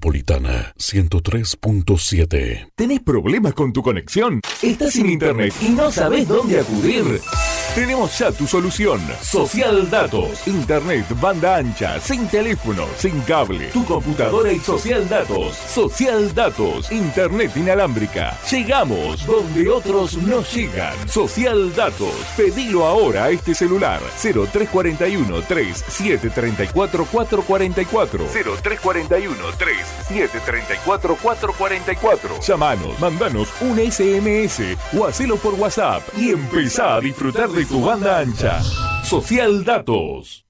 Metropolitana 103.7. ¿Tenés problemas con tu conexión? ¿Estás sin internet y no sabes dónde acudir? Tenemos ya tu solución. Social Datos. Internet, banda ancha, sin teléfono, sin cable. Tu computadora y Social Datos. Social Datos. Internet inalámbrica. Llegamos donde otros no llegan. Social Datos. Pedilo ahora a este celular. 0341 3734 444. 0341 3734 444. Llamanos, mandanos un SMS o hacelo por WhatsApp y empezá a disfrutar de tu banda ancha. Social Datos.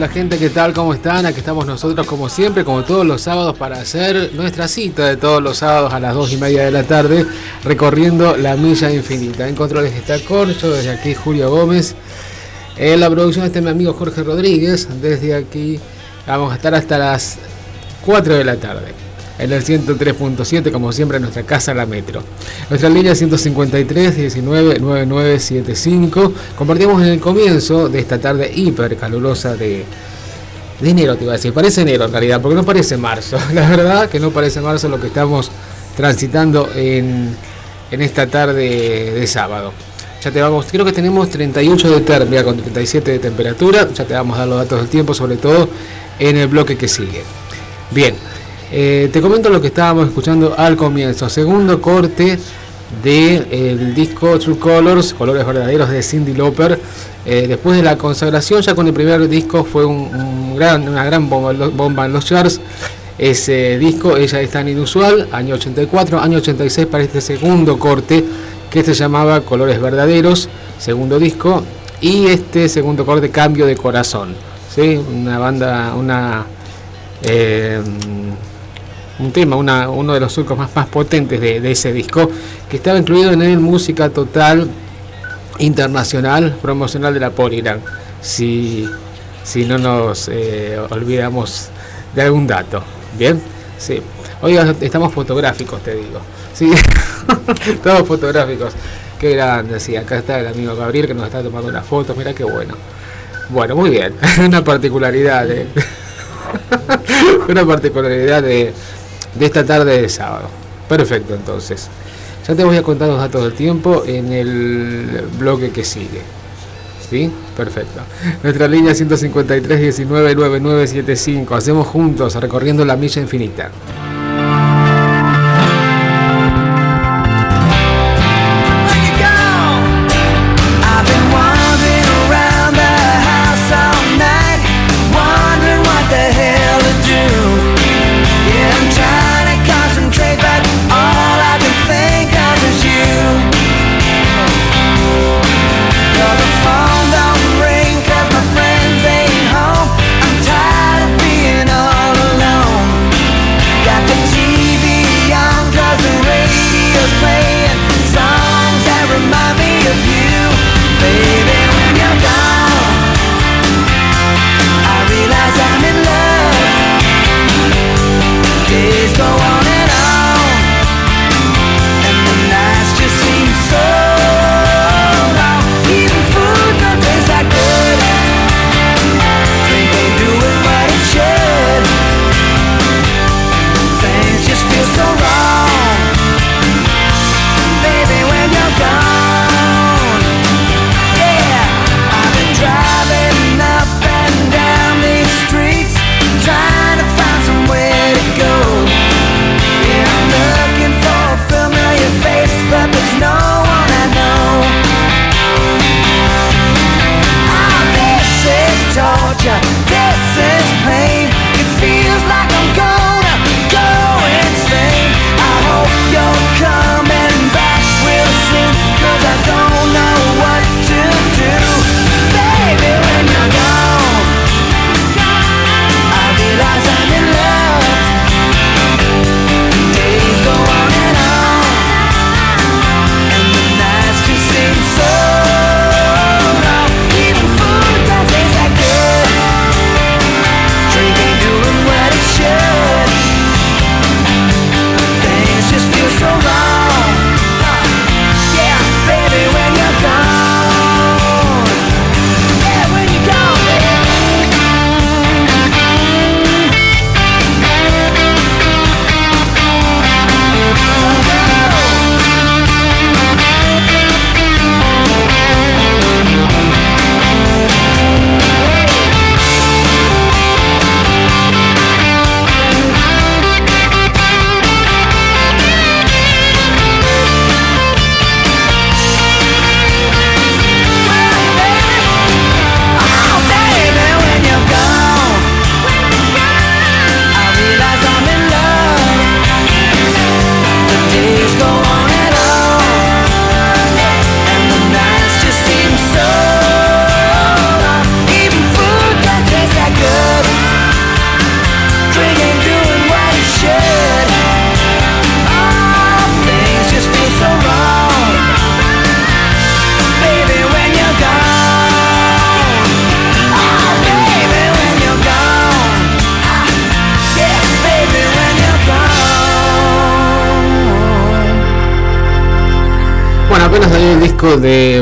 Hola, gente, ¿qué tal? ¿Cómo están? Aquí estamos nosotros como siempre, como todos los sábados, para hacer nuestra cita de todos los sábados a las 2 y media de la tarde, recorriendo la milla infinita. En controles está Corcho, desde aquí Julio Gómez. En la producción está mi amigo Jorge Rodríguez. Desde aquí vamos a estar hasta las 4 de la tarde en el 103.7, como siempre, en nuestra casa, la Metro. Nuestra línea 153 19 9975. Compartimos en el comienzo de esta tarde hiper calurosa de, de enero, te iba a decir. Parece enero en realidad, porque no parece marzo. La verdad que no parece marzo lo que estamos transitando en, en esta tarde de sábado. Ya te vamos, creo que tenemos 38 de térmica con 37 de temperatura. Ya te vamos a dar los datos del tiempo, sobre todo en el bloque que sigue. Bien, eh, te comento lo que estábamos escuchando al comienzo. Segundo corte del disco True Colors, Colores Verdaderos de Cindy Lauper. Eh, después de la consagración, ya con el primer disco fue un, gran, una gran bomba, en los charts. Ese disco, ella es tan inusual, año 84, año 86 para este segundo corte que se llamaba Colores Verdaderos, segundo disco, y este segundo corte Cambio de Corazón. ¿sí? Una banda, una... Eh, un tema, uno de los surcos más, más potentes de, ese disco, que estaba incluido en el Música Total Internacional Promocional de la Polygram, si, si no nos eh, olvidamos de algún dato. Bien, sí. Hoy estamos fotográficos, te digo. Sí, estamos fotográficos. Qué grande, sí. Acá está el amigo Gabriel que nos está tomando unas fotos. Mira qué bueno. Bueno, muy bien. Una particularidad. Una particularidad de, de esta tarde de sábado. Perfecto, entonces. Ya te voy a contar los datos del tiempo en el bloque que sigue. ¿Sí? Perfecto. Nuestra línea 153 19 9975. Hacemos juntos recorriendo la milla infinita.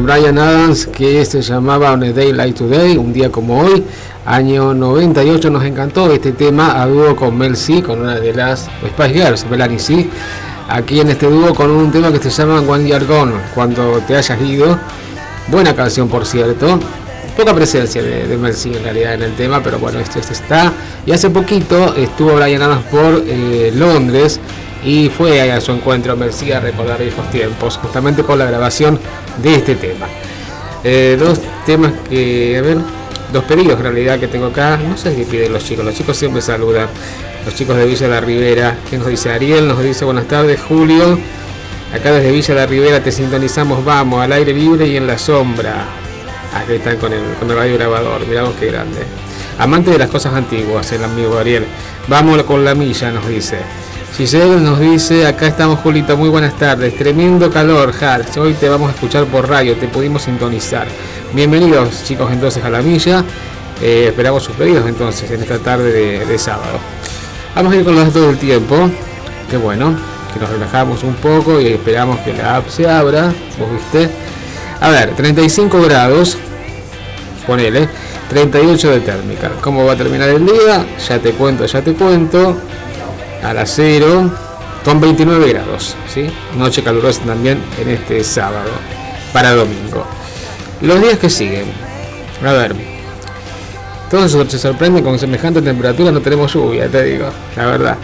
Brian Adams que se llamaba On a Day Like Today, un día como hoy, año 98. Nos encantó este tema a dúo con Mel C, con una de las Spice Girls, Melanie C. Aquí en este dúo con un tema que se llama One Year Gone, cuando te hayas ido. Buena canción, por cierto. Poca presencia de, Mel C en realidad en el tema, pero bueno, este, este está. Y hace poquito estuvo Brian Adams por eh, Londres y fue a su encuentro Merci a recordar viejos tiempos, justamente con la grabación de este tema. Eh, dos temas que, a ver, dos pedidos en realidad que tengo acá, no sé qué piden los chicos, los chicos siempre saludan, los chicos de Villa la Ribera, que nos dice Ariel, nos dice buenas tardes Julio, acá desde Villa de la Ribera te sintonizamos, vamos, al aire libre y en la sombra. Aquí están con el, con el radio grabador, miramos qué grande. Amante de las cosas antiguas, el amigo Ariel. Vamos con la milla, nos dice. Giselle nos dice, acá estamos Julita, muy buenas tardes, tremendo calor, Hals, hoy te vamos a escuchar por radio, te pudimos sintonizar. Bienvenidos chicos entonces a la milla, eh, esperamos sus pedidos entonces en esta tarde de, sábado. Vamos a ir con los datos del tiempo, que bueno, que nos relajamos un poco y esperamos que la app se abra, vos viste. A ver, 35 grados, ponele, 38 de térmica. ¿Cómo va a terminar el día? Ya te cuento, ya te cuento a las 0 con 29 grados. ¿sí? Noche calurosa también en este sábado para domingo. Los días que siguen. A ver. Todos se sorprenden con semejante temperatura, no tenemos lluvia, te digo, la verdad.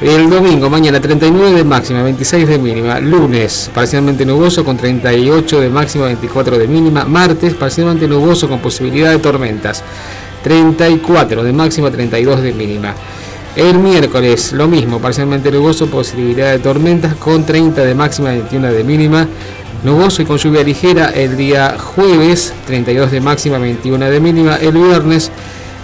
El domingo, mañana 39 de máxima, 26 de mínima. Lunes, parcialmente nuboso con 38 de máxima, 24 de mínima. Martes, parcialmente nuboso con posibilidad de tormentas. 34 de máxima, 32 de mínima. El miércoles lo mismo, parcialmente nuboso, posibilidad de tormentas con 30 de máxima, 21 de mínima. Nuboso y con lluvia ligera el día jueves, 32 de máxima, 21 de mínima. El viernes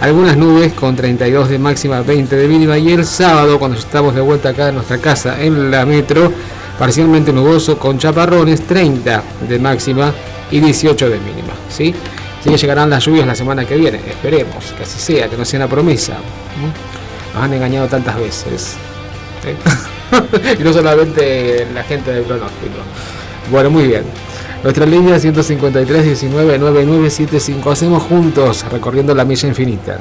algunas nubes con 32 de máxima, 20 de mínima. Y el sábado, cuando estamos de vuelta acá en nuestra casa en la metro, parcialmente nuboso con chaparrones, 30 de máxima y 18 de mínima. ¿sí? Así que llegarán las lluvias la semana que viene, esperemos que así sea, que no sea una promesa han engañado tantas veces. y no solamente la gente del pronóstico. Bueno, muy bien. Nuestra línea 153 19 9975. Hacemos juntos recorriendo la milla infinita.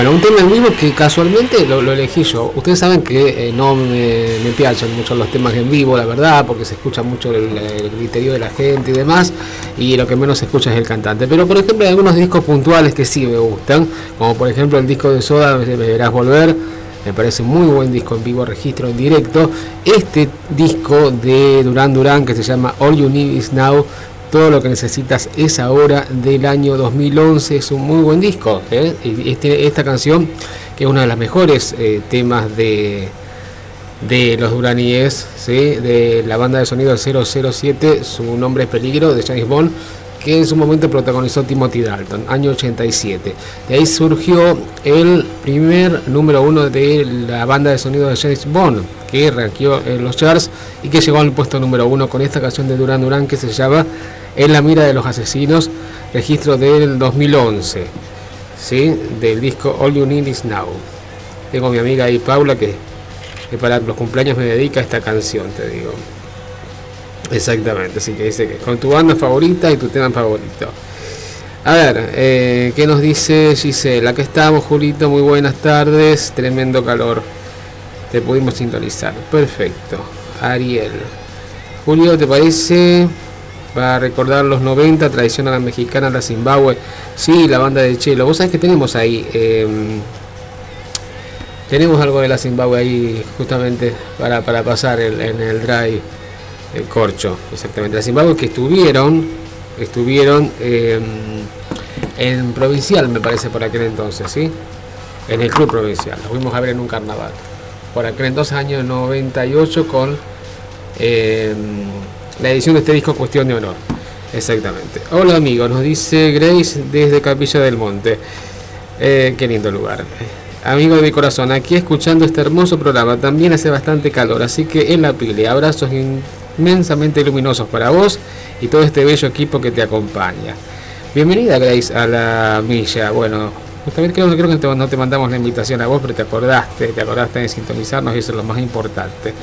Bueno, un tema en vivo que casualmente lo, elegí yo. Ustedes saben que eh, no me, me piachan mucho los temas en vivo, la verdad, porque se escucha mucho el, criterio de la gente y demás, y lo que menos se escucha es el cantante. Pero por ejemplo hay algunos discos puntuales que sí me gustan, como por ejemplo el disco de Soda, Me Verás Volver, me parece muy buen disco en vivo, registro en directo. Este disco de Duran Duran que se llama All You Need Is Now todo lo que necesitas es ahora del año 2011. Es un muy buen disco. ¿eh? Este, esta canción, que es uno de los mejores eh, temas de, de los Duraníes, de la banda de sonido 007, su nombre es Peligro, de James Bond, que en su momento protagonizó Timothy Dalton, año 87. De ahí surgió el primer número uno de la banda de sonido de James Bond, que ranqueó en los charts y que llegó al puesto número uno con esta canción de Duran Duran que se llama en la mira de los asesinos, registro del 2011, ¿sí? del disco All You Need Is Now. Tengo a mi amiga ahí, Paula, que, para los cumpleaños me dedica a esta canción, te digo. Exactamente, así que dice que con tu banda favorita y tu tema favorito. A ver, eh, ¿qué nos dice Giselle? Aquí estamos, Julito, muy buenas tardes, tremendo calor. Te pudimos sintonizar, perfecto. Ariel. Julio, ¿te parece? Para recordar los 90, tradición a la mexicana, la Zimbabue. Sí, la banda de Chelo. Vos sabés que tenemos ahí. Em, tenemos algo de la Zimbabue ahí justamente para, pasar en el drive el corcho. Exactamente. La Zimbabue que estuvieron, estuvieron em, en provincial, me parece, por aquel entonces, ¿sí? En el club provincial. Lo fuimos a ver en un carnaval. Por aquel entonces, año 98, con. Eh, la edición de este disco Cuestión de Honor. Exactamente. Hola amigos, nos dice Grace desde Capilla del Monte. Eh, qué lindo lugar. Amigo de mi corazón, aquí escuchando este hermoso programa. También hace bastante calor, así que en la pile. Abrazos inmensamente luminosos para vos y todo este bello equipo que te acompaña. Bienvenida Grace a la milla. Bueno, justamente creo, que no te mandamos la invitación a vos, pero te acordaste, te acordaste de sintonizarnos y eso es lo más importante.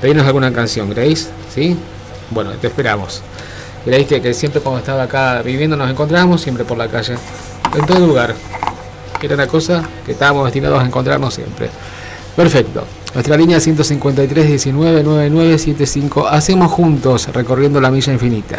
Pedirnos alguna canción, Grace, ¿sí? Bueno, te esperamos. Y que, siempre cuando estaba acá viviendo nos encontramos, siempre por la calle, en todo lugar. Era una cosa que estábamos destinados a encontrarnos siempre. Perfecto. Nuestra línea 153 19 9975. Hacemos juntos recorriendo la milla infinita.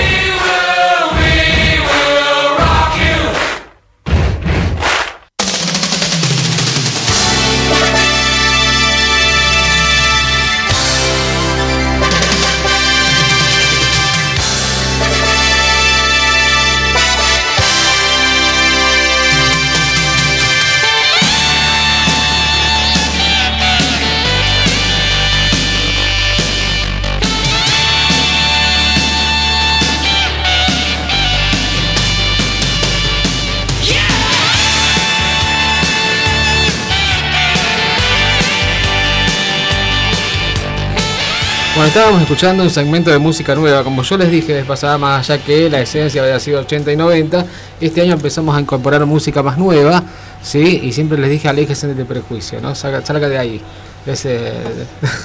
Estábamos escuchando un segmento de música nueva. Como yo les dije, les pasaba más allá que la esencia había sido 80 y 90. Este año empezamos a incorporar música más nueva, ¿sí? Y siempre les dije, aléjense de prejuicio, ¿no? Salga, salga de ahí, de ese,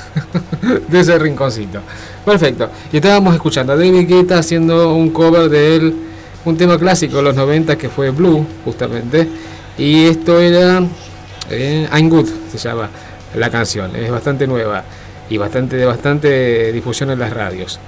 de ese rinconcito. Perfecto. Y estábamos escuchando a David Guetta haciendo un cover de él, un tema clásico de los 90 que fue Blue, justamente. Y esto era eh, I'm Good, se llama la canción. Es bastante nueva y bastante de bastante difusión en las radios.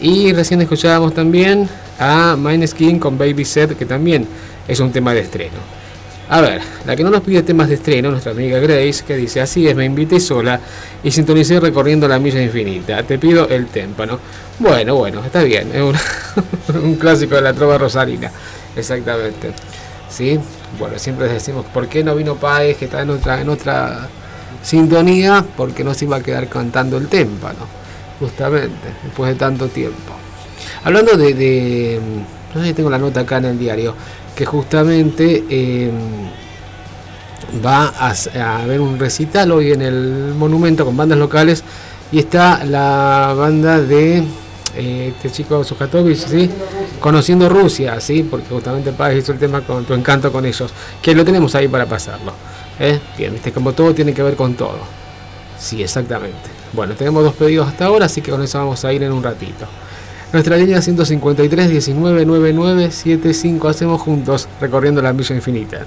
Y recién escuchábamos también a Skin con Baby Set, que también es un tema de estreno. A ver, la que no nos pide temas de estreno, nuestra amiga Grace, que dice, así es, me invité sola y sintonicé recorriendo la milla infinita. Te pido el témpano. Bueno, bueno, está bien, es un, un clásico de la trova rosarina. Exactamente. ¿Sí? Bueno, siempre decimos, ¿por qué no vino Paez, que está en otra, en otra sintonía porque no se iba a quedar cantando el témpano, justamente, después de tanto tiempo. Hablando de, de no sé tengo la nota acá en el diario, que justamente em, va a, haber un recital hoy en el monumento con bandas locales y está la banda de eh, este chico Sujatovich, ¿sí? Conociendo Rusia, ¿sí? Porque justamente Páez hizo el tema con tu encanto con ellos, que lo tenemos ahí para pasarlo. ¿Eh? Viste, como todo tiene que ver con todo. Sí, exactamente. Bueno, tenemos dos pedidos hasta ahora, así que con eso vamos a ir en un ratito. Nuestra línea 153 19 99 75 hacemos juntos recorriendo la milla infinita.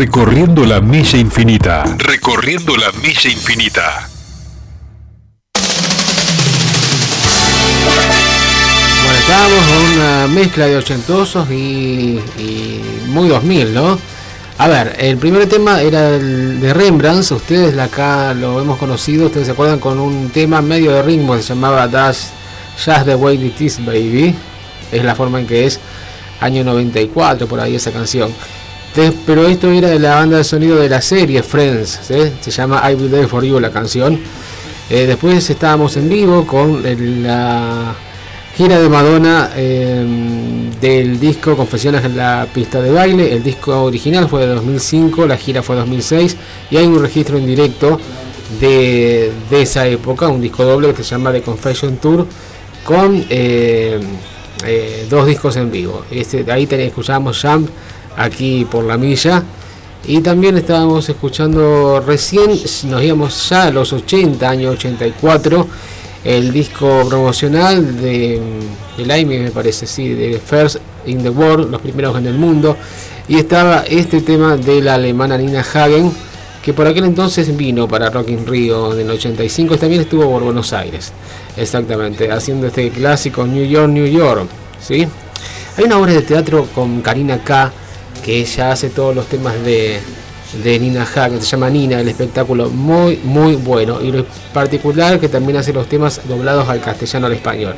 Recorriendo la milla infinita. Recorriendo la milla infinita. Bueno, estábamos con una mezcla de ochentosos y, y muy 2000, ¿no? A ver, el primer tema era el de Rembrandt, ustedes acá lo hemos conocido, ustedes se acuerdan con un tema medio de ritmo, se llamaba Dash Just the Way It Is Baby, es la forma en que es, año 94 por ahí esa canción. Pero esto era de la banda de sonido de la serie Friends, ¿sí? se llama I Will Die For You la canción. Eh, después estábamos en vivo con la gira de Madonna eh, del disco Confesiones en la pista de baile. El disco original fue de 2005, la gira fue 2006 y hay un registro en directo de, de esa época, un disco doble que se llama The Confession Tour con eh, eh, dos discos en vivo. Este, ahí escuchábamos Jump aquí por la milla. Y también estábamos escuchando recién, nos íbamos ya a los 80, año 84, el disco promocional de, del Aime, me parece, sí, de First in the World, los primeros en el mundo. Y estaba este tema de la alemana Nina Hagen, que por aquel entonces vino para Rock in Rio en el 85, y también estuvo por Buenos Aires, exactamente, haciendo este clásico New York, New York, ¿sí? Hay una obra de teatro con Karina K, que ella hace todos los temas de, de Nina Hagen, se llama Nina, el espectáculo muy, muy bueno, y lo particular que también hace los temas doblados al castellano al español.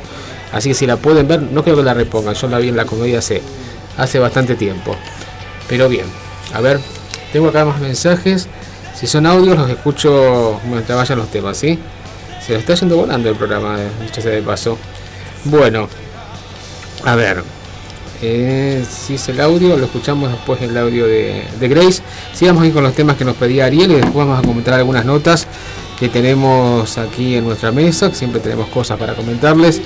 Así que si la pueden ver, no creo que la repongan. Yo la vi en la comedia hace, hace bastante tiempo. Pero bien, a ver, tengo acá más mensajes. Si son audios, los escucho mientras vayan los temas, ¿sí? Se lo está yendo volando el programa, eh, dicho sea de paso. Bueno, a ver. Si es el audio, lo escuchamos después el audio de, Grace. Sigamos con los temas que nos pedía Ariel y después vamos a comentar algunas notas que tenemos aquí en nuestra mesa, que siempre tenemos cosas para comentarles.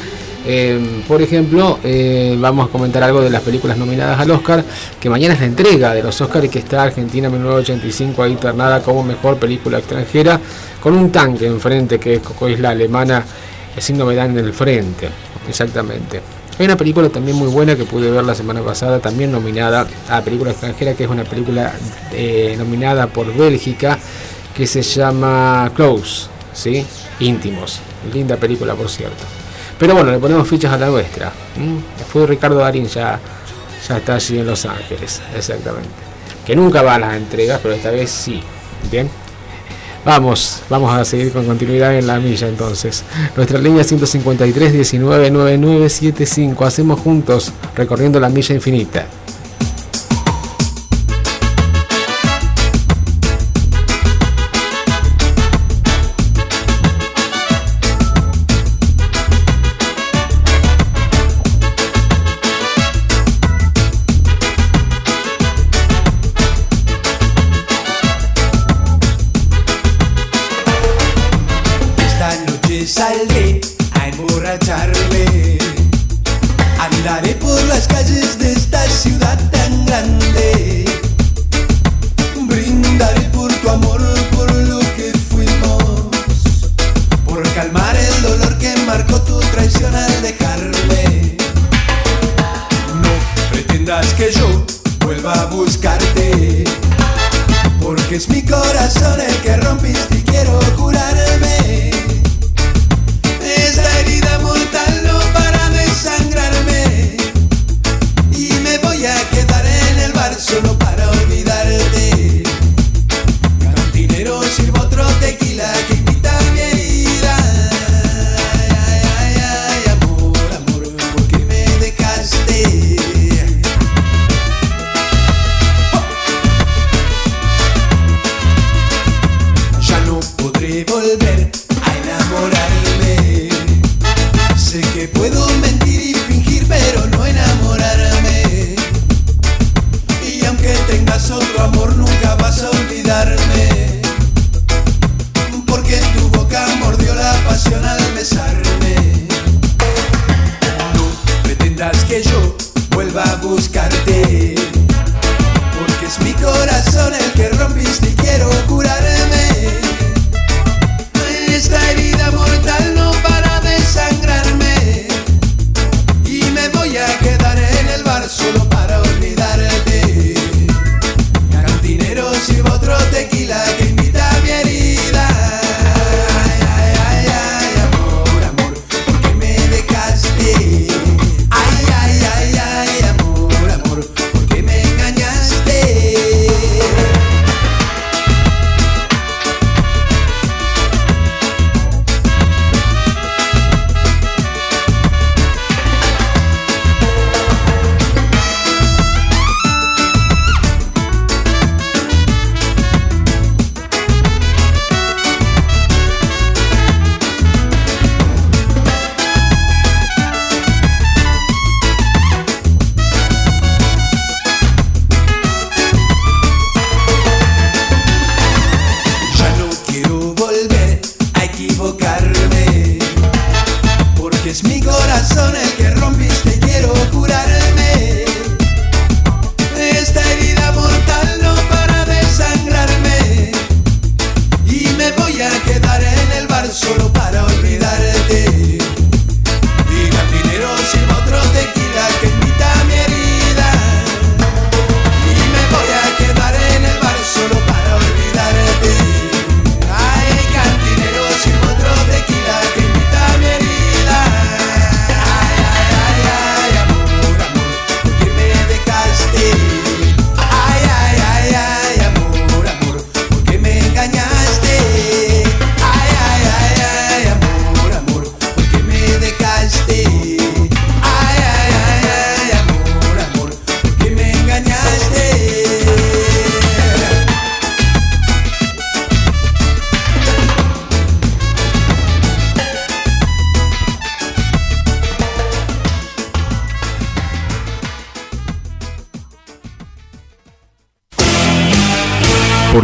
Eh, por ejemplo, eh, vamos a comentar algo de las películas nominadas al Oscar, que mañana es la entrega de los Oscars y que está Argentina 1985 ahí ternada como mejor película extranjera, con un tanque enfrente que es Coco Isla Alemana, sin novedad en el frente, exactamente. Hay una película también muy buena que pude ver la semana pasada, también nominada a película extranjera, que es una película eh, nominada por Bélgica, que se llama Close, ¿sí? Íntimos. Linda película, por cierto. Pero bueno, le ponemos fichas a la nuestra. ¿m? Fue Ricardo Darín, ya, ya está allí en Los Ángeles, exactamente. Que nunca va a las entregas, pero esta vez sí. Bien. Vamos, vamos a seguir con continuidad en la milla entonces. Nuestra línea 153 19 9975. Hacemos juntos recorriendo la milla infinita.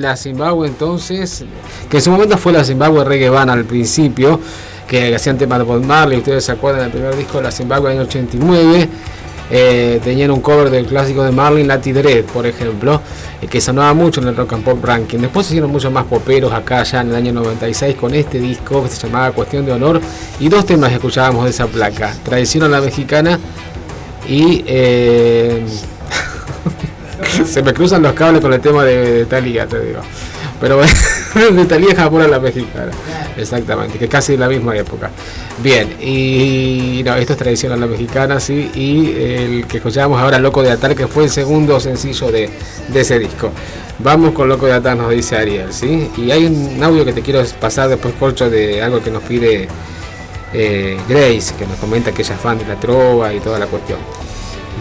La Zimbabue entonces, que en su momento fue la Zimbabue Reggae Band al principio, que hacían temas de Bob Marley, ustedes se acuerdan del primer disco de la Zimbabue en el año 89, eh, tenían un cover del clásico de Marley, Lati Dread, por ejemplo, eh, que sonaba mucho en el Rock and Pop Ranking. Después se hicieron muchos más poperos acá ya en el año 96 con este disco que se llamaba Cuestión de Honor y dos temas escuchábamos de esa placa, Tradición a la Mexicana y... eh, se me cruzan los cables con el tema de, de Talía, te digo. Pero de Talía Japón a la mexicana. Exactamente, que casi la misma época. Bien, y no, esto es tradición a la mexicana, sí. Y el que escuchábamos ahora, Loco de Atar, que fue el segundo sencillo de, de ese disco. Vamos con Loco de Atar, nos dice Ariel, ¿sí? Y hay un audio que te quiero pasar después, Corcho, de algo que nos pide eh, Grace, que nos comenta que ella es fan de la trova y toda la cuestión.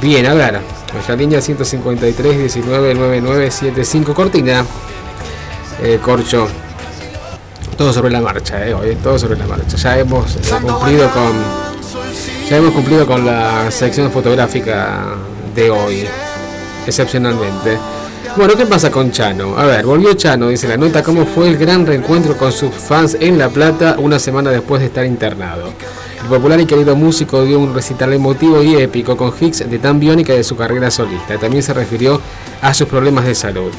Bien, a ver, nuestra línea 153 19 9975 Cortina. Eh, Corcho, todo sobre la marcha, eh, hoy, todo sobre la marcha. Ya hemos eh, cumplido con ya hemos cumplido con la sección fotográfica de hoy, excepcionalmente. Bueno, ¿qué pasa con Chano? A ver, volvió Chano, dice la nota, cómo fue el gran reencuentro con sus fans en La Plata una semana después de estar internado. El popular y querido músico dio un recital emotivo y épico con hits de tan biónica de su carrera solista. También se refirió a sus problemas de salud.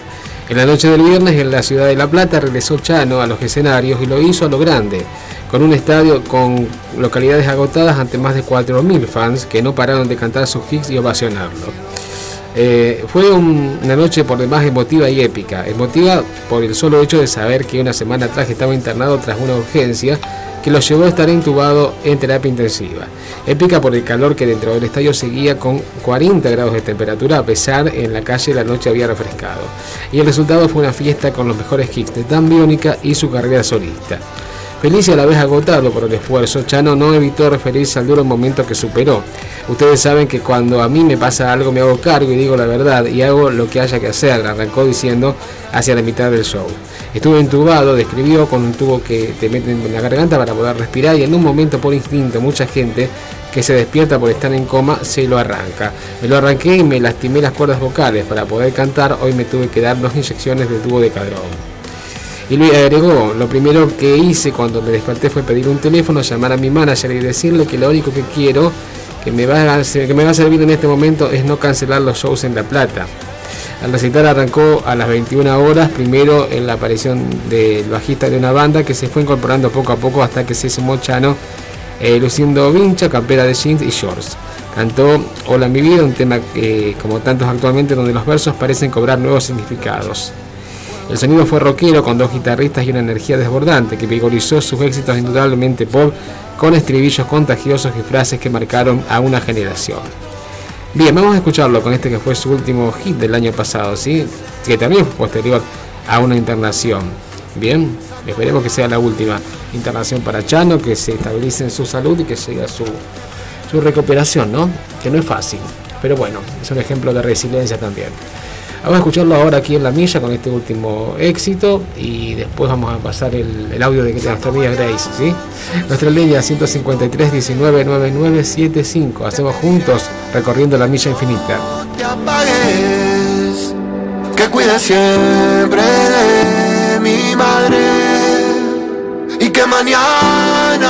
En la noche del viernes en la ciudad de La Plata regresó Chano a los escenarios y lo hizo a lo grande, con un estadio con localidades agotadas ante más de 4.000 fans que no pararon de cantar sus hits y ovacionarlo. Eh, fue un- una noche por demás emotiva y épica. Emotiva por el solo hecho de saber que una semana atrás estaba internado tras una urgencia que lo llevó a estar intubado en terapia intensiva. Épica por el calor que dentro del estadio seguía con 40 grados de temperatura a pesar en la calle la noche había refrescado. Y el resultado fue una fiesta con los mejores hits de Dan Biónica y su carrera solista. Feliz y a la vez agotado por el esfuerzo, Chano no evitó referirse al duro momento que superó. Ustedes saben que cuando a mí me pasa algo me hago cargo y digo la verdad y hago lo que haya que hacer, arrancó diciendo hacia la mitad del show. Estuve entubado, describió con un tubo que te meten en la garganta para poder respirar y en un momento por instinto mucha gente que se despierta por estar en coma se lo arranca. Me lo arranqué y me lastimé las cuerdas vocales para poder cantar, hoy me tuve que dar dos inyecciones del tubo de cadrón. Y Luis agregó, lo primero que hice cuando me desperté fue pedir un teléfono, llamar a mi manager y decirle que lo único que quiero que me va que me va a servir en este momento es no cancelar los shows en La Plata. El recital arrancó a las 21 horas, primero en la aparición del bajista de una banda que se fue incorporando poco a poco hasta que se sumó Chano, eh, luciendo vincha, campera de jeans y shorts. Cantó Hola mi vida, un tema que, como tantos actualmente, donde los versos parecen cobrar nuevos significados. El sonido fue rockero con dos guitarristas y una energía desbordante que vigorizó sus éxitos indudablemente pop con estribillos contagiosos y frases que marcaron a una generación. Bien, vamos a escucharlo con este que fue su último hit del año pasado, ¿sí? que también fue posterior a una internación. Bien, esperemos que sea la última internación para Chano, que se estabilice en su salud y que llegue a su, su recuperación, ¿no? Que no es fácil, pero bueno, es un ejemplo de resiliencia también. Vamos a escucharlo ahora aquí en la milla con este último éxito y después vamos a pasar el, audio de nuestra amiga Grace, ¿sí? Nuestra línea 153 19 9975. Hacemos juntos recorriendo la milla infinita. te apagues, que cuides siempre de mi madre y que mañana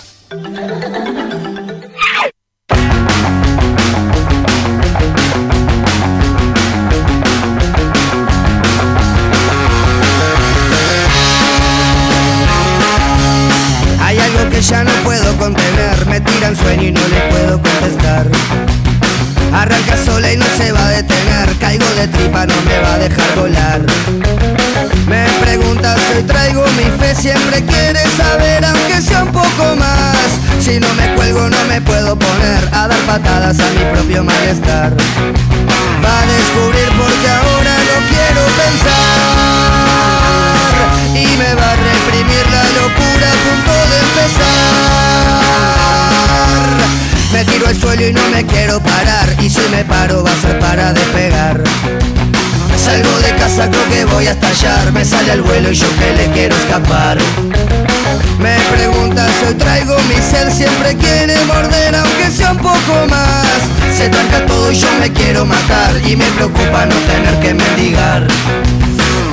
Va a descubrir porque ahora no quiero pensar y me va a reprimir la locura a punto de empezar. Me tiro al suelo y no me quiero parar y si me paro va a ser para despegar. Salgo de casa, creo que voy a estallar, me sale al vuelo y yo que le quiero escapar. Hoy traigo mi ser, siempre quiere morder aunque sea un poco más. Se tranca todo y yo me quiero matar y me preocupa no tener que mendigar.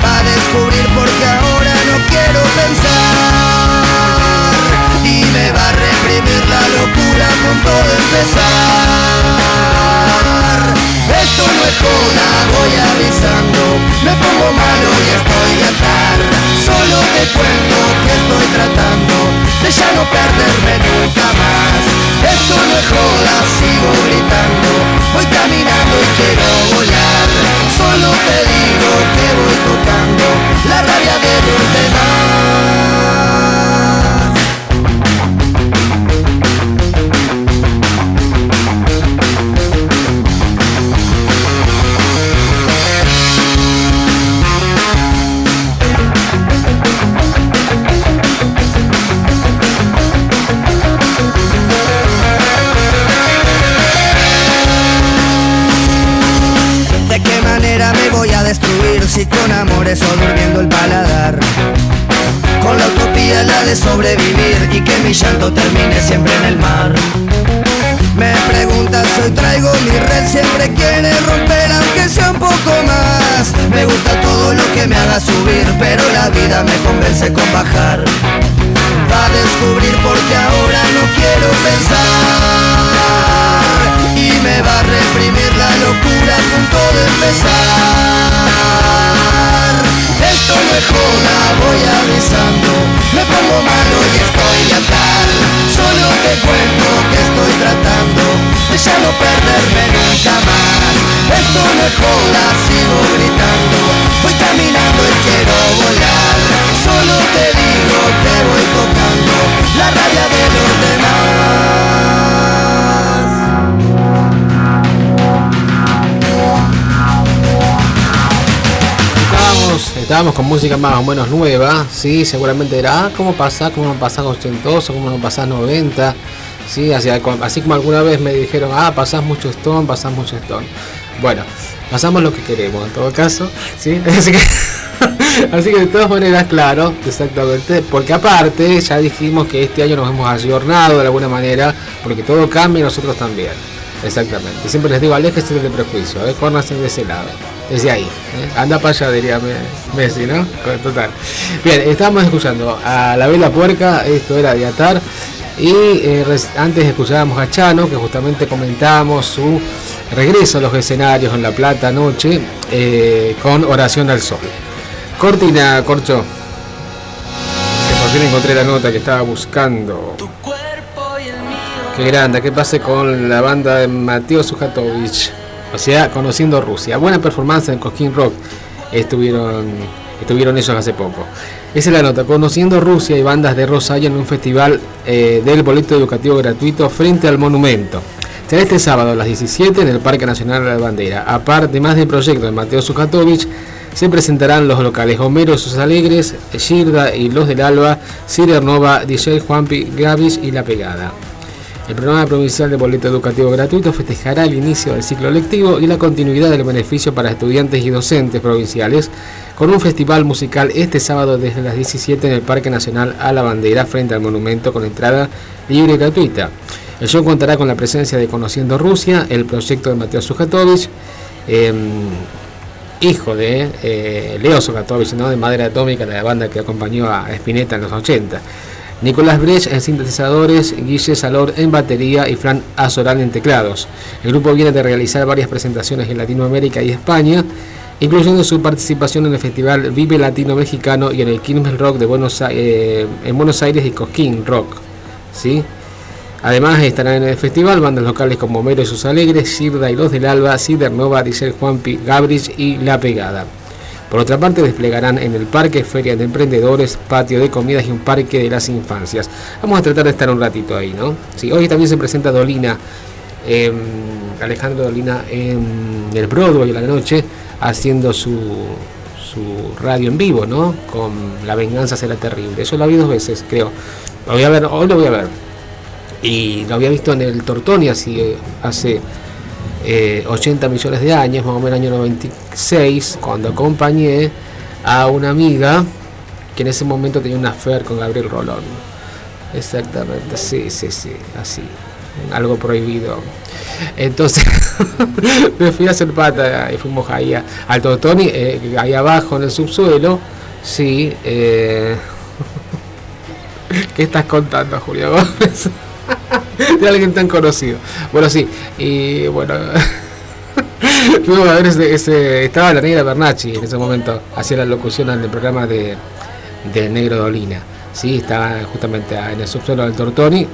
Va a descubrir porque ahora no quiero pensar la locura de empezar. Esto no es joda, voy avisando, me pongo malo y estoy a atar. Solo te cuento que estoy tratando de ya no perderme nunca más. Esto no es joda, sigo gritando, voy caminando y quiero volar. Solo te digo que voy tocando la rabia de los demás. Sobrevivir y que mi llanto termine siempre en el mar. Me preguntas hoy traigo mi red, siempre quiere romper aunque sea un poco más. Me gusta todo lo que me haga subir, pero la vida me convence con bajar. Va a descubrir porque ahora no quiero pensar y me va a reprimir la locura a punto de empezar. Esto no es joda, voy avisando, me pongo malo y estoy a tal. Solo te cuento que estoy tratando de ya no perderme nunca más. Esto no es joda, sigo gritando, voy caminando y quiero volar. Solo te digo que voy tocando la rabia de los demás. Estábamos, con música más o menos nueva, sí, seguramente era, ah, ¿cómo pasa? ¿Cómo no pasás ochentoso? ¿Cómo no pasás 90? Sí, así, así como alguna vez me dijeron, ah, pasás mucho Stone, pasás mucho Stone. Bueno, pasamos lo que queremos en todo caso, sí, así que, de todas maneras, claro, exactamente, porque aparte ya dijimos que este año nos hemos ayornado de alguna manera, porque todo cambia y nosotros también. Exactamente. Siempre les digo, aléjese del prejuicio, ¿eh? Córnase de ese lado. Desde ahí. ¿eh? Anda para allá, diría Me- Messi, ¿no? Total. Bien, estábamos escuchando a La Vela Puerca, esto era de Atar. Y eh, antes escuchábamos a Chano, que justamente comentábamos su regreso a los escenarios en La Plata anoche eh, con Oración al Sol. Cortina, Corcho. Que por fin encontré la nota que estaba buscando. Qué grande, ¿qué pase con la banda de Mateo Sujatovic? O sea, conociendo Rusia. Buena performance en Cosquín Rock. Estuvieron, estuvieron ellos hace poco. Esa es la nota. Conociendo Rusia y bandas de Rosario en un festival eh, del boleto educativo gratuito frente al monumento. Será este sábado a las 17 en el Parque Nacional de la Bandera. Aparte, más del proyecto de Mateo Sujatovic, se presentarán los locales Homero Sus Alegres, Girda y Los del Alba, Cider Nova, DJ Juanpi, Gavis y La Pegada. El programa provincial de boleto educativo gratuito festejará el inicio del ciclo lectivo y la continuidad del beneficio para estudiantes y docentes provinciales con un festival musical este sábado desde las 17 en el Parque Nacional a la Bandera frente al monumento con entrada libre y gratuita. El show contará con la presencia de Conociendo Rusia, el proyecto de Mateo Sujatovich, eh, hijo de eh, Leo Sujatovich, ¿no? de Madre Atómica, la banda que acompañó a Spinetta en los 80. Nicolás Brecht en sintetizadores, Guille Salor en batería y Fran Azoral en teclados. El grupo viene de realizar varias presentaciones en Latinoamérica y España, incluyendo su participación en el festival Vive Latino Mexicano y en el Quilmes Rock de Buenos, eh, en Buenos Aires y Cosquín Rock. ¿sí? Además estarán en el festival bandas locales como Homero y sus Alegres, Shirda y Los del Alba, Cider Nova, Diesel Juanpi, Gabrich y La Pegada. Por otra parte, desplegarán en el parque ferias de emprendedores, patio de comidas y un parque de las infancias. Vamos a tratar de estar un ratito ahí, ¿no? Sí, hoy también se presenta Dolina, eh, Alejandro Dolina en el Broadway a la noche, haciendo su, su radio en vivo, ¿no? Con La venganza será terrible. Eso lo vi dos veces, creo. Voy a ver, hoy lo voy a ver. Y lo había visto en el Tortoni así, hace eh, 80 millones de años, más o menos año 96, cuando acompañé a una amiga que en ese momento tenía una affair con Gabriel Rolón. Exactamente, sí, sí, sí, así. Algo prohibido. Entonces me fui a hacer pata y fuimos ahí a- al Totoni, eh, ahí abajo en el subsuelo. Sí. Eh... ¿Qué estás contando, Julio Gómez? de alguien tan conocido. Bueno, sí, y bueno. Fuimos a ver ese, Estaba la negra Bernacci en ese momento, hacía la locución en el programa de, de Negro Dolina. Sí, estaba justamente en el subsuelo del Tortoni,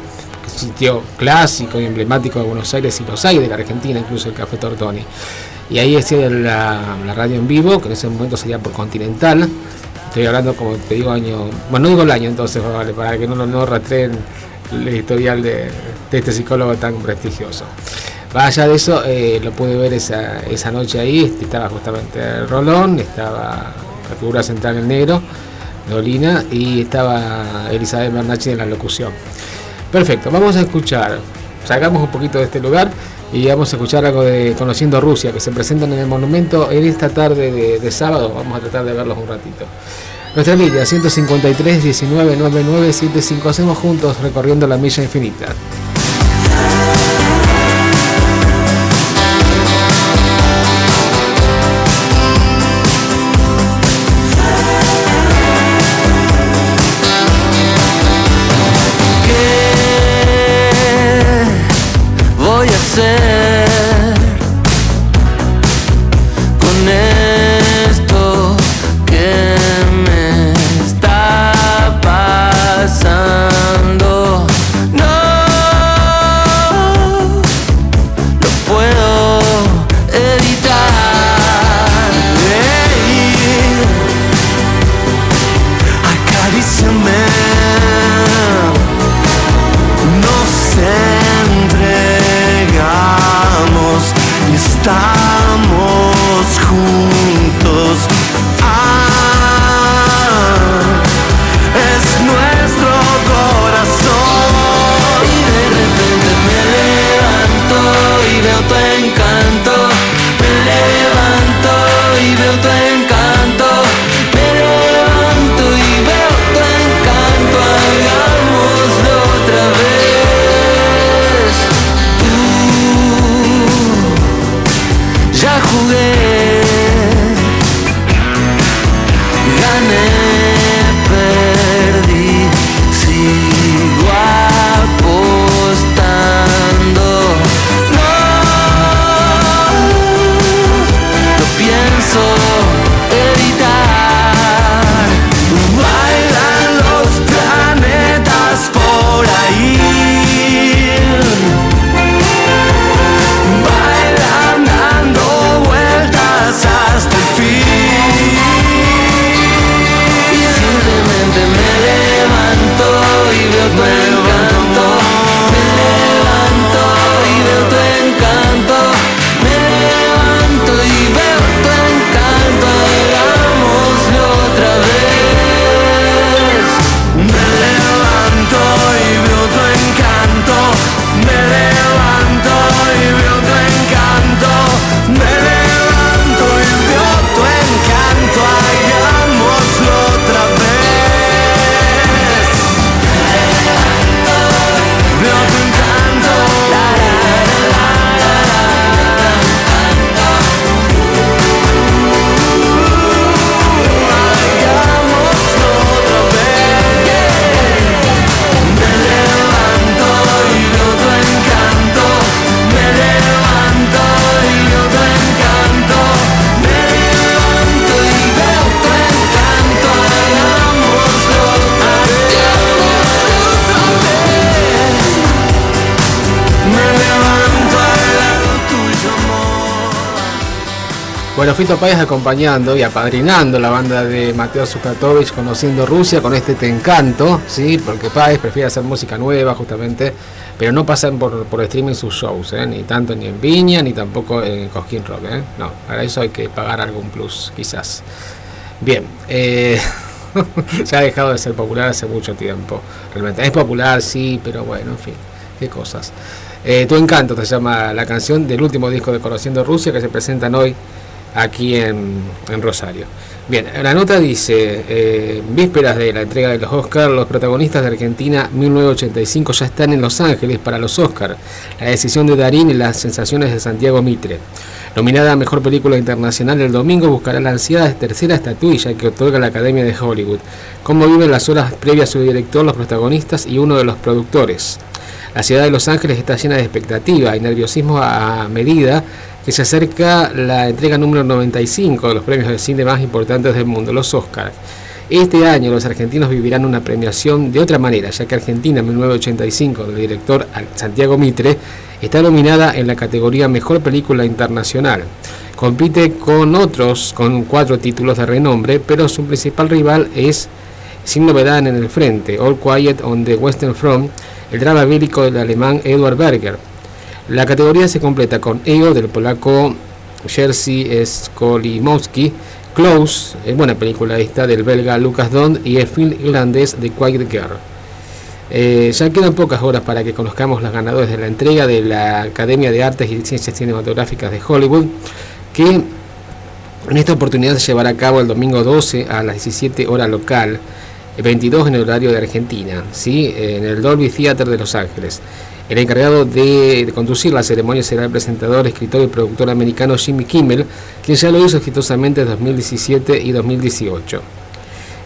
sitio clásico y emblemático de Buenos Aires y los hay de la Argentina, incluso el Café Tortoni. Y ahí hacía la, radio en vivo, que en ese momento sería por Continental. Estoy hablando, como te digo, año. Bueno, no digo el año entonces, vale, para que no, no, rastreen el historial de, de este psicólogo tan prestigioso. Más allá de eso, eh, lo pude ver esa, esa noche ahí. este, Estaba justamente el Rolón, estaba la figura central en negro, Dolina, y estaba Elizabeth Bernacci en la locución. Perfecto, vamos a escuchar. Sacamos un poquito de este lugar y vamos a escuchar algo de Conociendo Rusia, que se presentan en el monumento en esta tarde de, de sábado. Vamos a tratar de verlos un ratito. Nuestra línea 153 19 99 75. Hacemos juntos recorriendo la milla infinita. Bueno, Fito Páez acompañando y apadrinando la banda de Mateo Zukatovich conociendo Rusia con este Te Encanto, ¿sí? Porque Páez prefiere hacer música nueva justamente, pero no pasan por, por streaming sus shows, ¿eh? ni tanto ni en Viña, ni tampoco en Cosquín Rock, ¿eh? No, para eso hay que pagar algún plus, quizás. Bien, eh, ya ha dejado de ser popular hace mucho tiempo, realmente. Es popular, sí, pero bueno, en fin, qué cosas. Eh, tu encanto se llama la canción del último disco de Conociendo Rusia que se presentan hoy aquí en, Rosario. Bien, la nota dice, eh, vísperas de la entrega de los Oscars, los protagonistas de Argentina 1985 ya están en Los Ángeles para los Oscars. La decisión de Darín y las sensaciones de Santiago Mitre. Nominada a Mejor Película Internacional el domingo, buscará la ansiada tercera estatuilla que otorga la Academia de Hollywood. Cómo viven las horas previas su director, los protagonistas y uno de los productores. La ciudad de Los Ángeles está llena de expectativa y nerviosismo a medida que se acerca la entrega número 95 de los premios de cine más importantes del mundo, los Oscars. Este año los argentinos vivirán una premiación de otra manera, ya que Argentina 1985 del director Santiago Mitre está nominada en la categoría Mejor Película Internacional. Compite con otros, con cuatro títulos de renombre, pero su principal rival es, sin novedad en el frente, All Quiet on the Western Front, el drama bélico del alemán Edward Berger. La categoría se completa con EO del polaco Jerzy Skolimowski, Close, es buena película del belga Lucas Dond y el film irlandés The Quiet Girl. Eh, ya quedan pocas horas para que conozcamos los ganadores de la entrega de la Academia de Artes y Ciencias Cinematográficas de Hollywood, que en esta oportunidad se llevará a cabo el domingo 12 a las 17 horas local, el 22 en el horario de Argentina, ¿sí? en el Dolby Theater de Los Ángeles. El encargado de, conducir la ceremonia será el presentador, escritor y productor americano Jimmy Kimmel, quien ya lo hizo exitosamente en 2017 y 2018.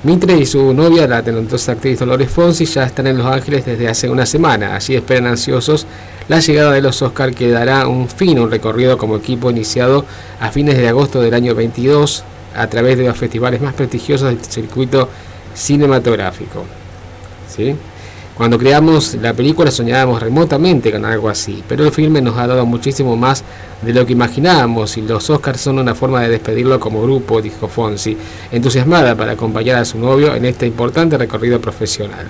Mitre y su novia, la talentosa actriz Dolores Fonsi, ya están en Los Ángeles desde hace una semana. Allí esperan ansiosos la llegada de los Oscar que dará un fin a un recorrido como equipo iniciado a fines de agosto del año 22 a través de los festivales más prestigiosos del circuito cinematográfico. ¿Sí? Cuando creamos la película soñábamos remotamente con algo así, pero el filme nos ha dado muchísimo más de lo que imaginábamos y los Oscars son una forma de despedirlo como grupo, dijo Fonsi, entusiasmada para acompañar a su novio en este importante recorrido profesional.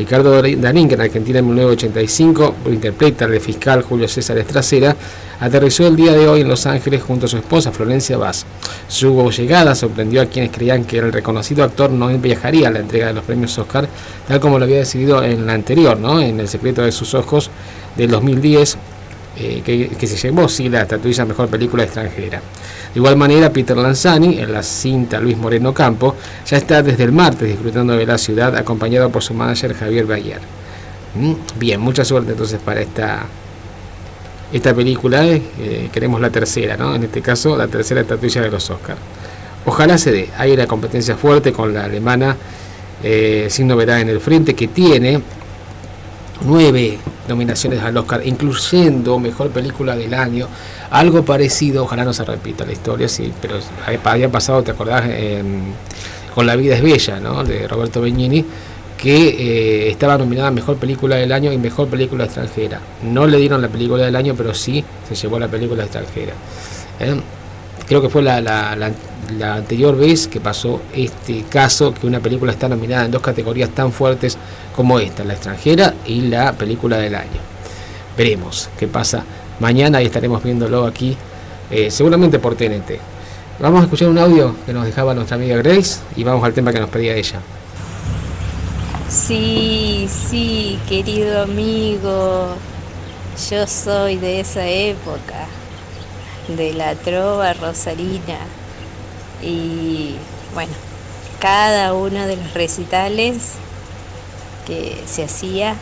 Ricardo Darín, que en Argentina en 1985 interpreta al fiscal Julio César Estracera, aterrizó el día de hoy en Los Ángeles junto a su esposa Florencia Vaz. Su llegada sorprendió a quienes creían que el reconocido actor no viajaría a la entrega de los premios Oscar, tal como lo había decidido en la anterior, ¿no? en El secreto de sus ojos del 2010, eh, que, se llevó sí la estatuilla Mejor Película Extranjera. De igual manera, Peter Lanzani, en la cinta Luis Moreno Campo, ya está desde el martes disfrutando de la ciudad, acompañado por su manager Javier Bayer. Mm, Bien, mucha suerte entonces para esta, esta película. eh, queremos la tercera, ¿no? En este caso, la tercera estatuilla de los Oscars. Ojalá se dé. Hay una competencia fuerte con la alemana, eh, sin novedad en el frente, que tiene nueve nominaciones al Oscar, incluyendo Mejor Película del Año. Algo parecido, ojalá no se repita la historia, sí, pero había pasado, ¿te acordás? En- con La vida es bella, ¿no? De Roberto Benigni, que eh, estaba nominada a Mejor Película del Año y Mejor Película Extranjera. No le dieron la película del año, pero sí se llevó la película extranjera. ¿eh? Creo que fue la, la- anterior vez que pasó este caso, que una película está nominada en dos categorías tan fuertes como esta, la extranjera y la película del año. Veremos qué pasa mañana y estaremos viéndolo aquí, eh, seguramente por TNT. Vamos a escuchar un audio que nos dejaba nuestra amiga Grace y vamos al tema que nos pedía ella. Sí, sí, querido amigo, yo soy de esa época, de la trova rosarina. Y bueno, cada uno de los recitales que se hacía,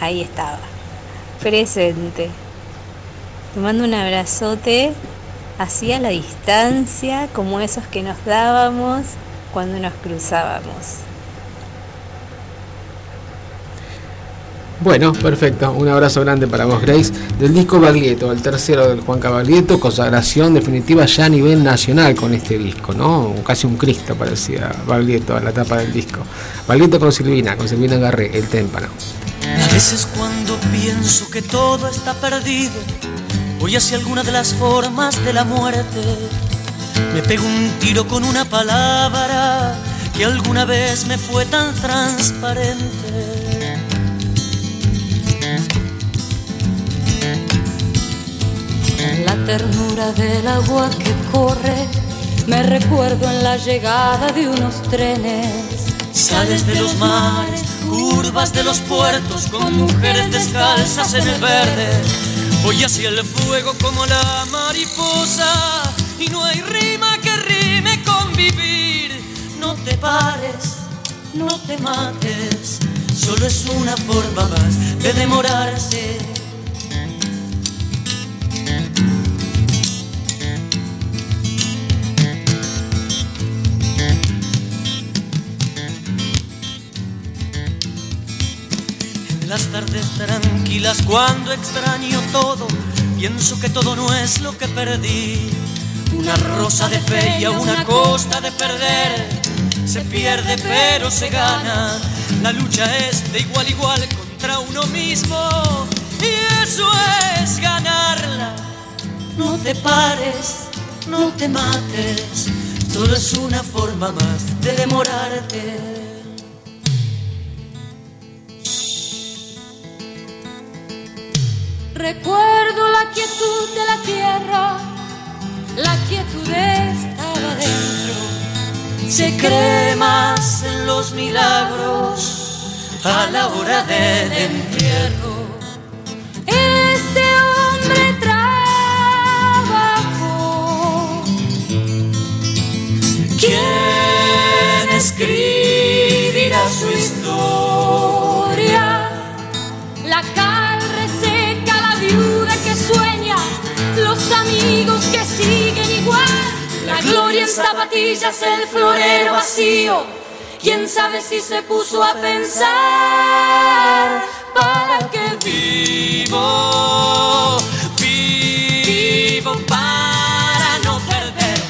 ahí estaba, presente. Te mando un abrazote así a la distancia, como esos que nos dábamos cuando nos cruzábamos. Bueno, perfecto. Un abrazo grande para vos, Grace. Del disco Baglietto, el tercero del Juan Cabaglietto, consagración definitiva ya a nivel nacional con este disco, ¿no? Casi un Cristo parecía Baglietto a la tapa del disco. Baglietto con Silvina, con Silvina Garré, el témpano. A veces cuando pienso que todo está perdido, voy hacia alguna de las formas de la muerte. Me pego un tiro con una palabra que alguna vez me fue tan transparente. La ternura del agua que corre, me recuerdo en la llegada de unos trenes. Sales de los mares, curvas de los puertos, con mujeres descalzas en el verde. Voy hacia el fuego como la mariposa, y no hay rima que rime con vivir. No te pares, no te mates, solo es una forma más de demorarse. Las tardes tranquilas cuando extraño todo, pienso que todo no es lo que perdí. Una rosa de feria, una costa de perder. Se pierde pero se gana. La lucha es de igual igual contra uno mismo. Y eso es ganarla. No te pares, no te mates. Solo es una forma más de demorarte. Recuerdo la quietud de la tierra, la quietud estaba dentro. Se cree más en los milagros a la hora del entierro. Los amigos que siguen igual. La gloria en zapatillas, el florero vacío. Quién sabe si se puso a pensar para qué Vivo, vivo para no perder.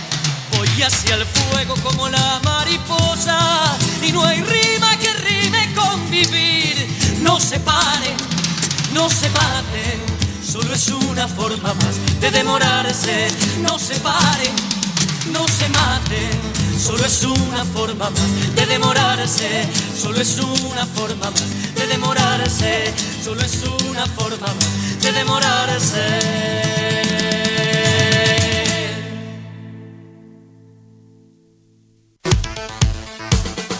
Voy hacia el fuego como la mariposa y no hay rima que rime con vivir. No se paren, no se maten, solo es una forma más de demorarse. No se paren, no se maten. Solo es una forma más de demorarse, solo es una forma más de demorarse, solo es una forma más de demorarse.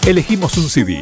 Elegimos un CD.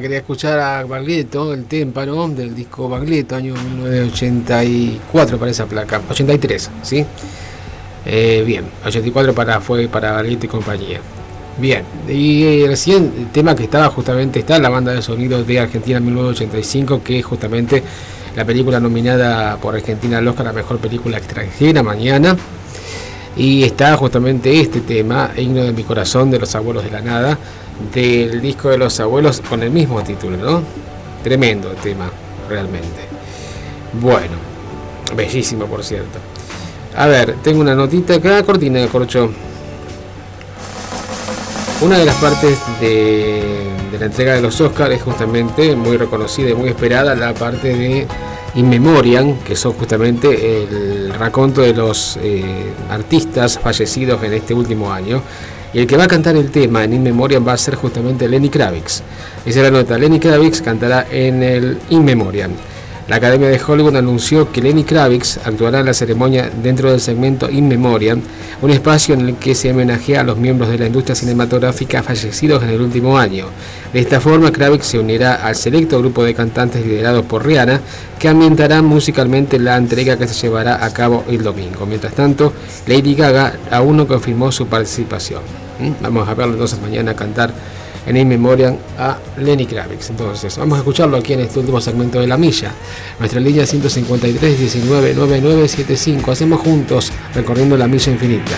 Quería escuchar a Baglietto, el témpano del disco Baglietto, año 1984 para esa placa. 83, ¿sí? Eh, bien, 84 para, fue para Baglietto y compañía. Bien, y eh, recién el tema que estaba justamente está la banda de sonido de Argentina 1985, que es justamente la película nominada por Argentina al Oscar a Mejor Película Extranjera mañana. Y está justamente este tema, Himno de mi corazón, de los abuelos de la nada, del disco de los abuelos con el mismo título, ¿no? Tremendo tema, realmente. Bueno, bellísimo por cierto. A ver, tengo una notita acá, cortina de corcho. Una de las partes de, de la entrega de los Oscars es justamente muy reconocida y muy esperada la parte de In Memoriam, que son justamente el raconto de los eh, artistas fallecidos en este último año. Y el que va a cantar el tema en In Memoriam va a ser justamente Lenny Kravitz. Esa es la nota. Lenny Kravitz cantará en el In Memoriam. La Academia de Hollywood anunció que Lenny Kravitz actuará en la ceremonia dentro del segmento In Memoriam, un espacio en el que se homenajea a los miembros de la industria cinematográfica fallecidos en el último año. De esta forma, Kravitz se unirá al selecto grupo de cantantes liderados por Rihanna, que ambientarán musicalmente la entrega que se llevará a cabo el domingo. Mientras tanto, Lady Gaga aún no confirmó su participación. ¿Mm? Vamos a verlo entonces mañana cantar en In Memoriam a Lenny Kravitz. Entonces, vamos a escucharlo aquí en este último segmento de La Milla. Nuestra línea 153 19 9975. Hacemos juntos recorriendo la milla infinita.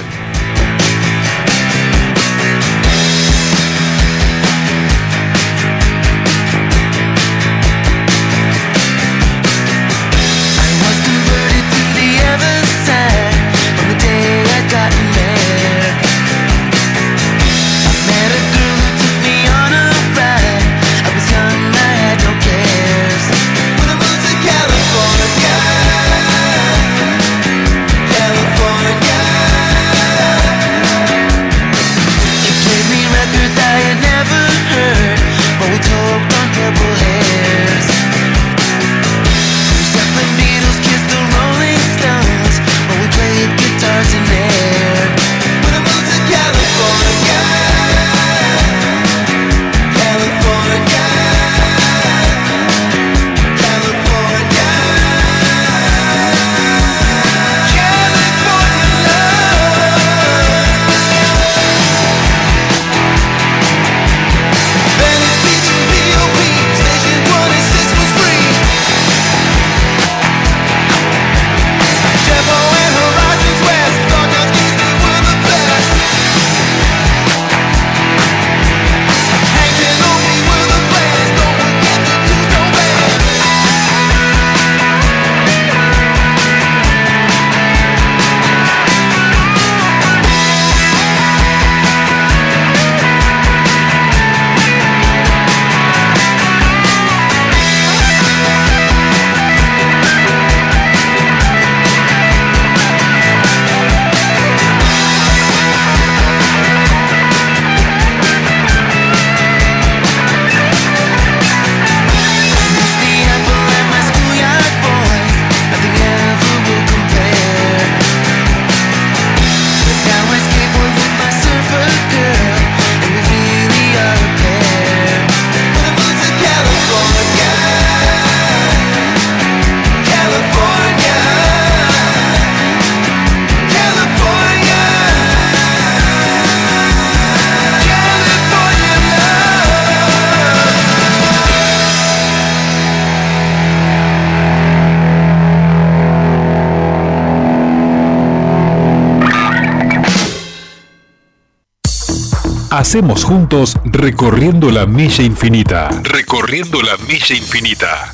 Hacemos juntos recorriendo la milla infinita. Recorriendo la milla infinita.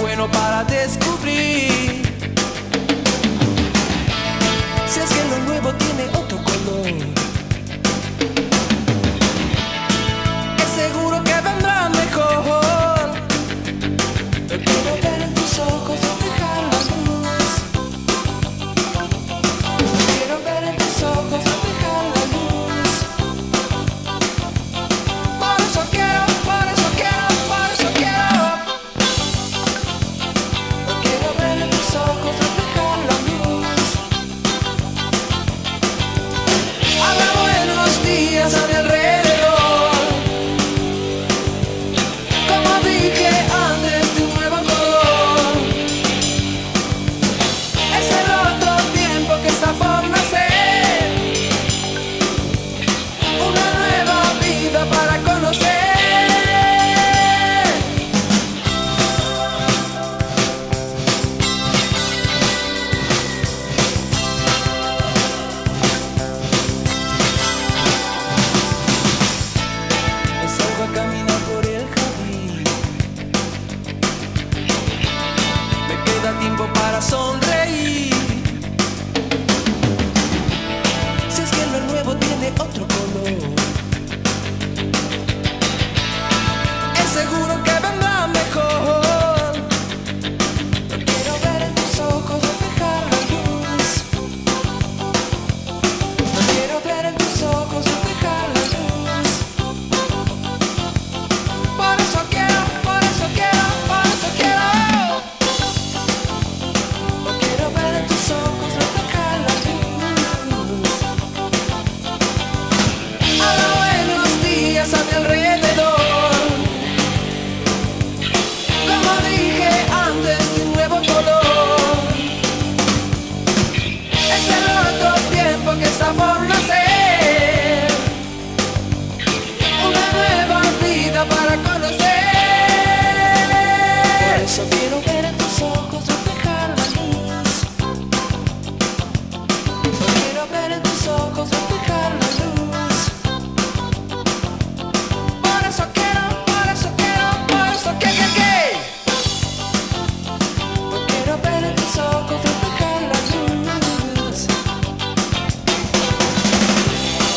Bueno para descubrir. Si es que lo nuevo tiene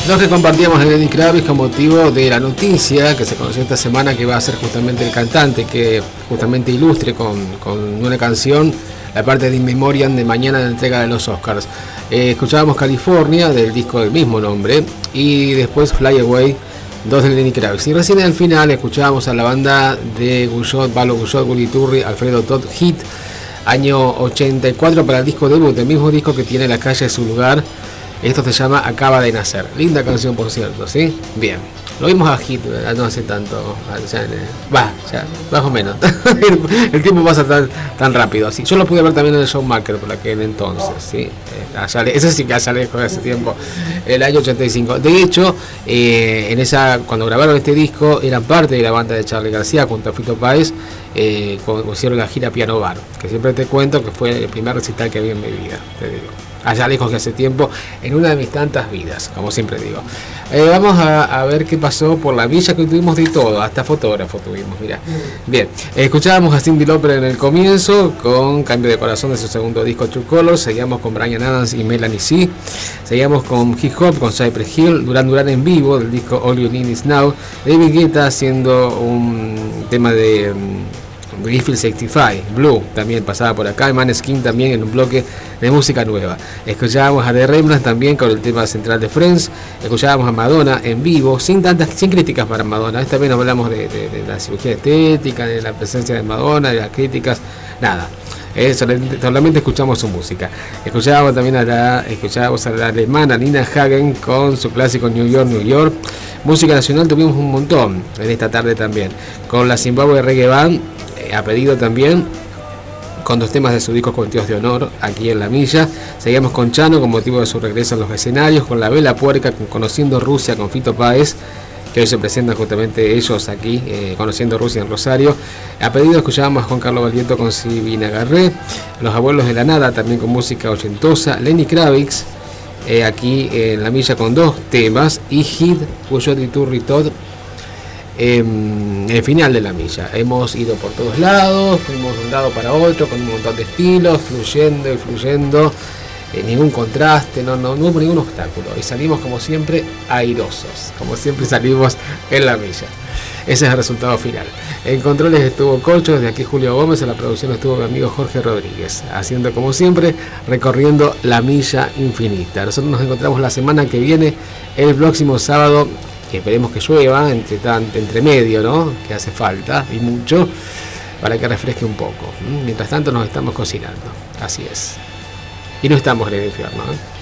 Los que compartíamos de Lenny Kravitz con motivo de la noticia que se conoció esta semana que va a ser justamente el cantante que justamente ilustre con, con una canción la parte de In Memoriam de mañana en la entrega de los Oscars. Eh, escuchábamos California del disco del mismo nombre y después Fly Away, dos de Lenny Kravitz. Y recién al final escuchábamos a la banda de Guyot, Palo Guyot, Gully Turri, Alfredo Todd, Hit, año 84 para el disco debut, el mismo disco que tiene La calle su lugar. Esto se llama Acaba de nacer. Linda canción, por cierto, ¿sí? Bien. Lo vimos a Hit eh, no hace tanto. ya, eh, Va, ya, más o menos. el tiempo pasa tan, rápido así. Yo lo pude ver también en el show Marker por aquel entonces, ¿sí? Eh, allá ese sí que allá lejos de ese tiempo, el año 85. De hecho, en esa cuando grabaron este disco, eran parte de la banda de Charlie García junto a Fito Páez, eh, hicieron la gira Piano Bar, que siempre te cuento que fue el primer recital que vi en mi vida, te digo allá lejos que hace tiempo, en una de mis tantas vidas, como siempre digo. Eh, vamos a, ver qué pasó por la villa, que tuvimos de todo, hasta fotógrafo tuvimos, mira. Bien, escuchábamos a Cindy Lauper en el comienzo, con Cambio de Corazón de su segundo disco True Colors, seguíamos con Brian Adams y Melanie C, seguíamos con Hip Hop, con Cypress Hill, Duran Duran en vivo, del disco All You Need Is Now, David Guetta haciendo un tema de... mm, Griffith 65, Blue también pasaba por acá, y Maneskin también en un bloque de música nueva. Escuchábamos a The Rembrandts también con el tema central de Friends, escuchábamos a Madonna en vivo, sin tantas, sin críticas para Madonna. No hablamos de, de- de la cirugía estética, de la presencia de Madonna, de las críticas, nada. Eh, solamente, escuchamos su música. Escuchábamos también a la, escuchábamos a la alemana Nina Hagen con su clásico New York, New York. Música nacional tuvimos un montón en esta tarde también. Con la Zimbabwe Reggae Band, a pedido también, con dos temas de su disco Cuentos de Honor aquí en La Milla. Seguimos con Chano con motivo de su regreso a los escenarios, con La Vela Puerca, con Conociendo Rusia con Fito Páez, que hoy se presentan justamente ellos aquí, eh, Conociendo Rusia en Rosario. A pedido escuchábamos a Juan Carlos Valdieto con Silvina Garré, Los Abuelos de la Nada también con música ochentosa, Lenny Kravitz, eh, aquí en La Milla con dos temas, y Hit, Puyot y Turri Em, el final de la milla. Hemos ido por todos lados, fuimos de un lado para otro con un montón de estilos, fluyendo y fluyendo, eh, ningún contraste, no, no, no hubo ningún obstáculo. Y salimos como siempre airosos, como siempre salimos en la milla. Ese es el resultado final. En controles estuvo Colcho, desde aquí Julio Gómez, en la producción estuvo mi amigo Jorge Rodríguez, haciendo como siempre, recorriendo la milla infinita. Nosotros nos encontramos la semana que viene, el próximo sábado, que esperemos que llueva, entre, entre medio, ¿no? Que hace falta, y mucho, para que refresque un poco. Mientras tanto nos estamos cocinando, así es. Y no estamos en el infierno, ¿eh?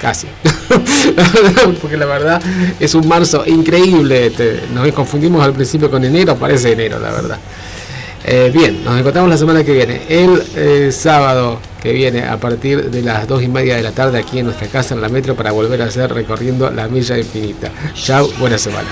Casi. Porque la verdad es un marzo increíble. Nos confundimos al principio con enero, parece enero, la verdad. Eh, bien, nos encontramos la semana que viene. El eh, sábado que viene a partir de las dos y media de la tarde aquí en nuestra casa en la metro para volver a hacer recorriendo la milla infinita. Chao, buena semana.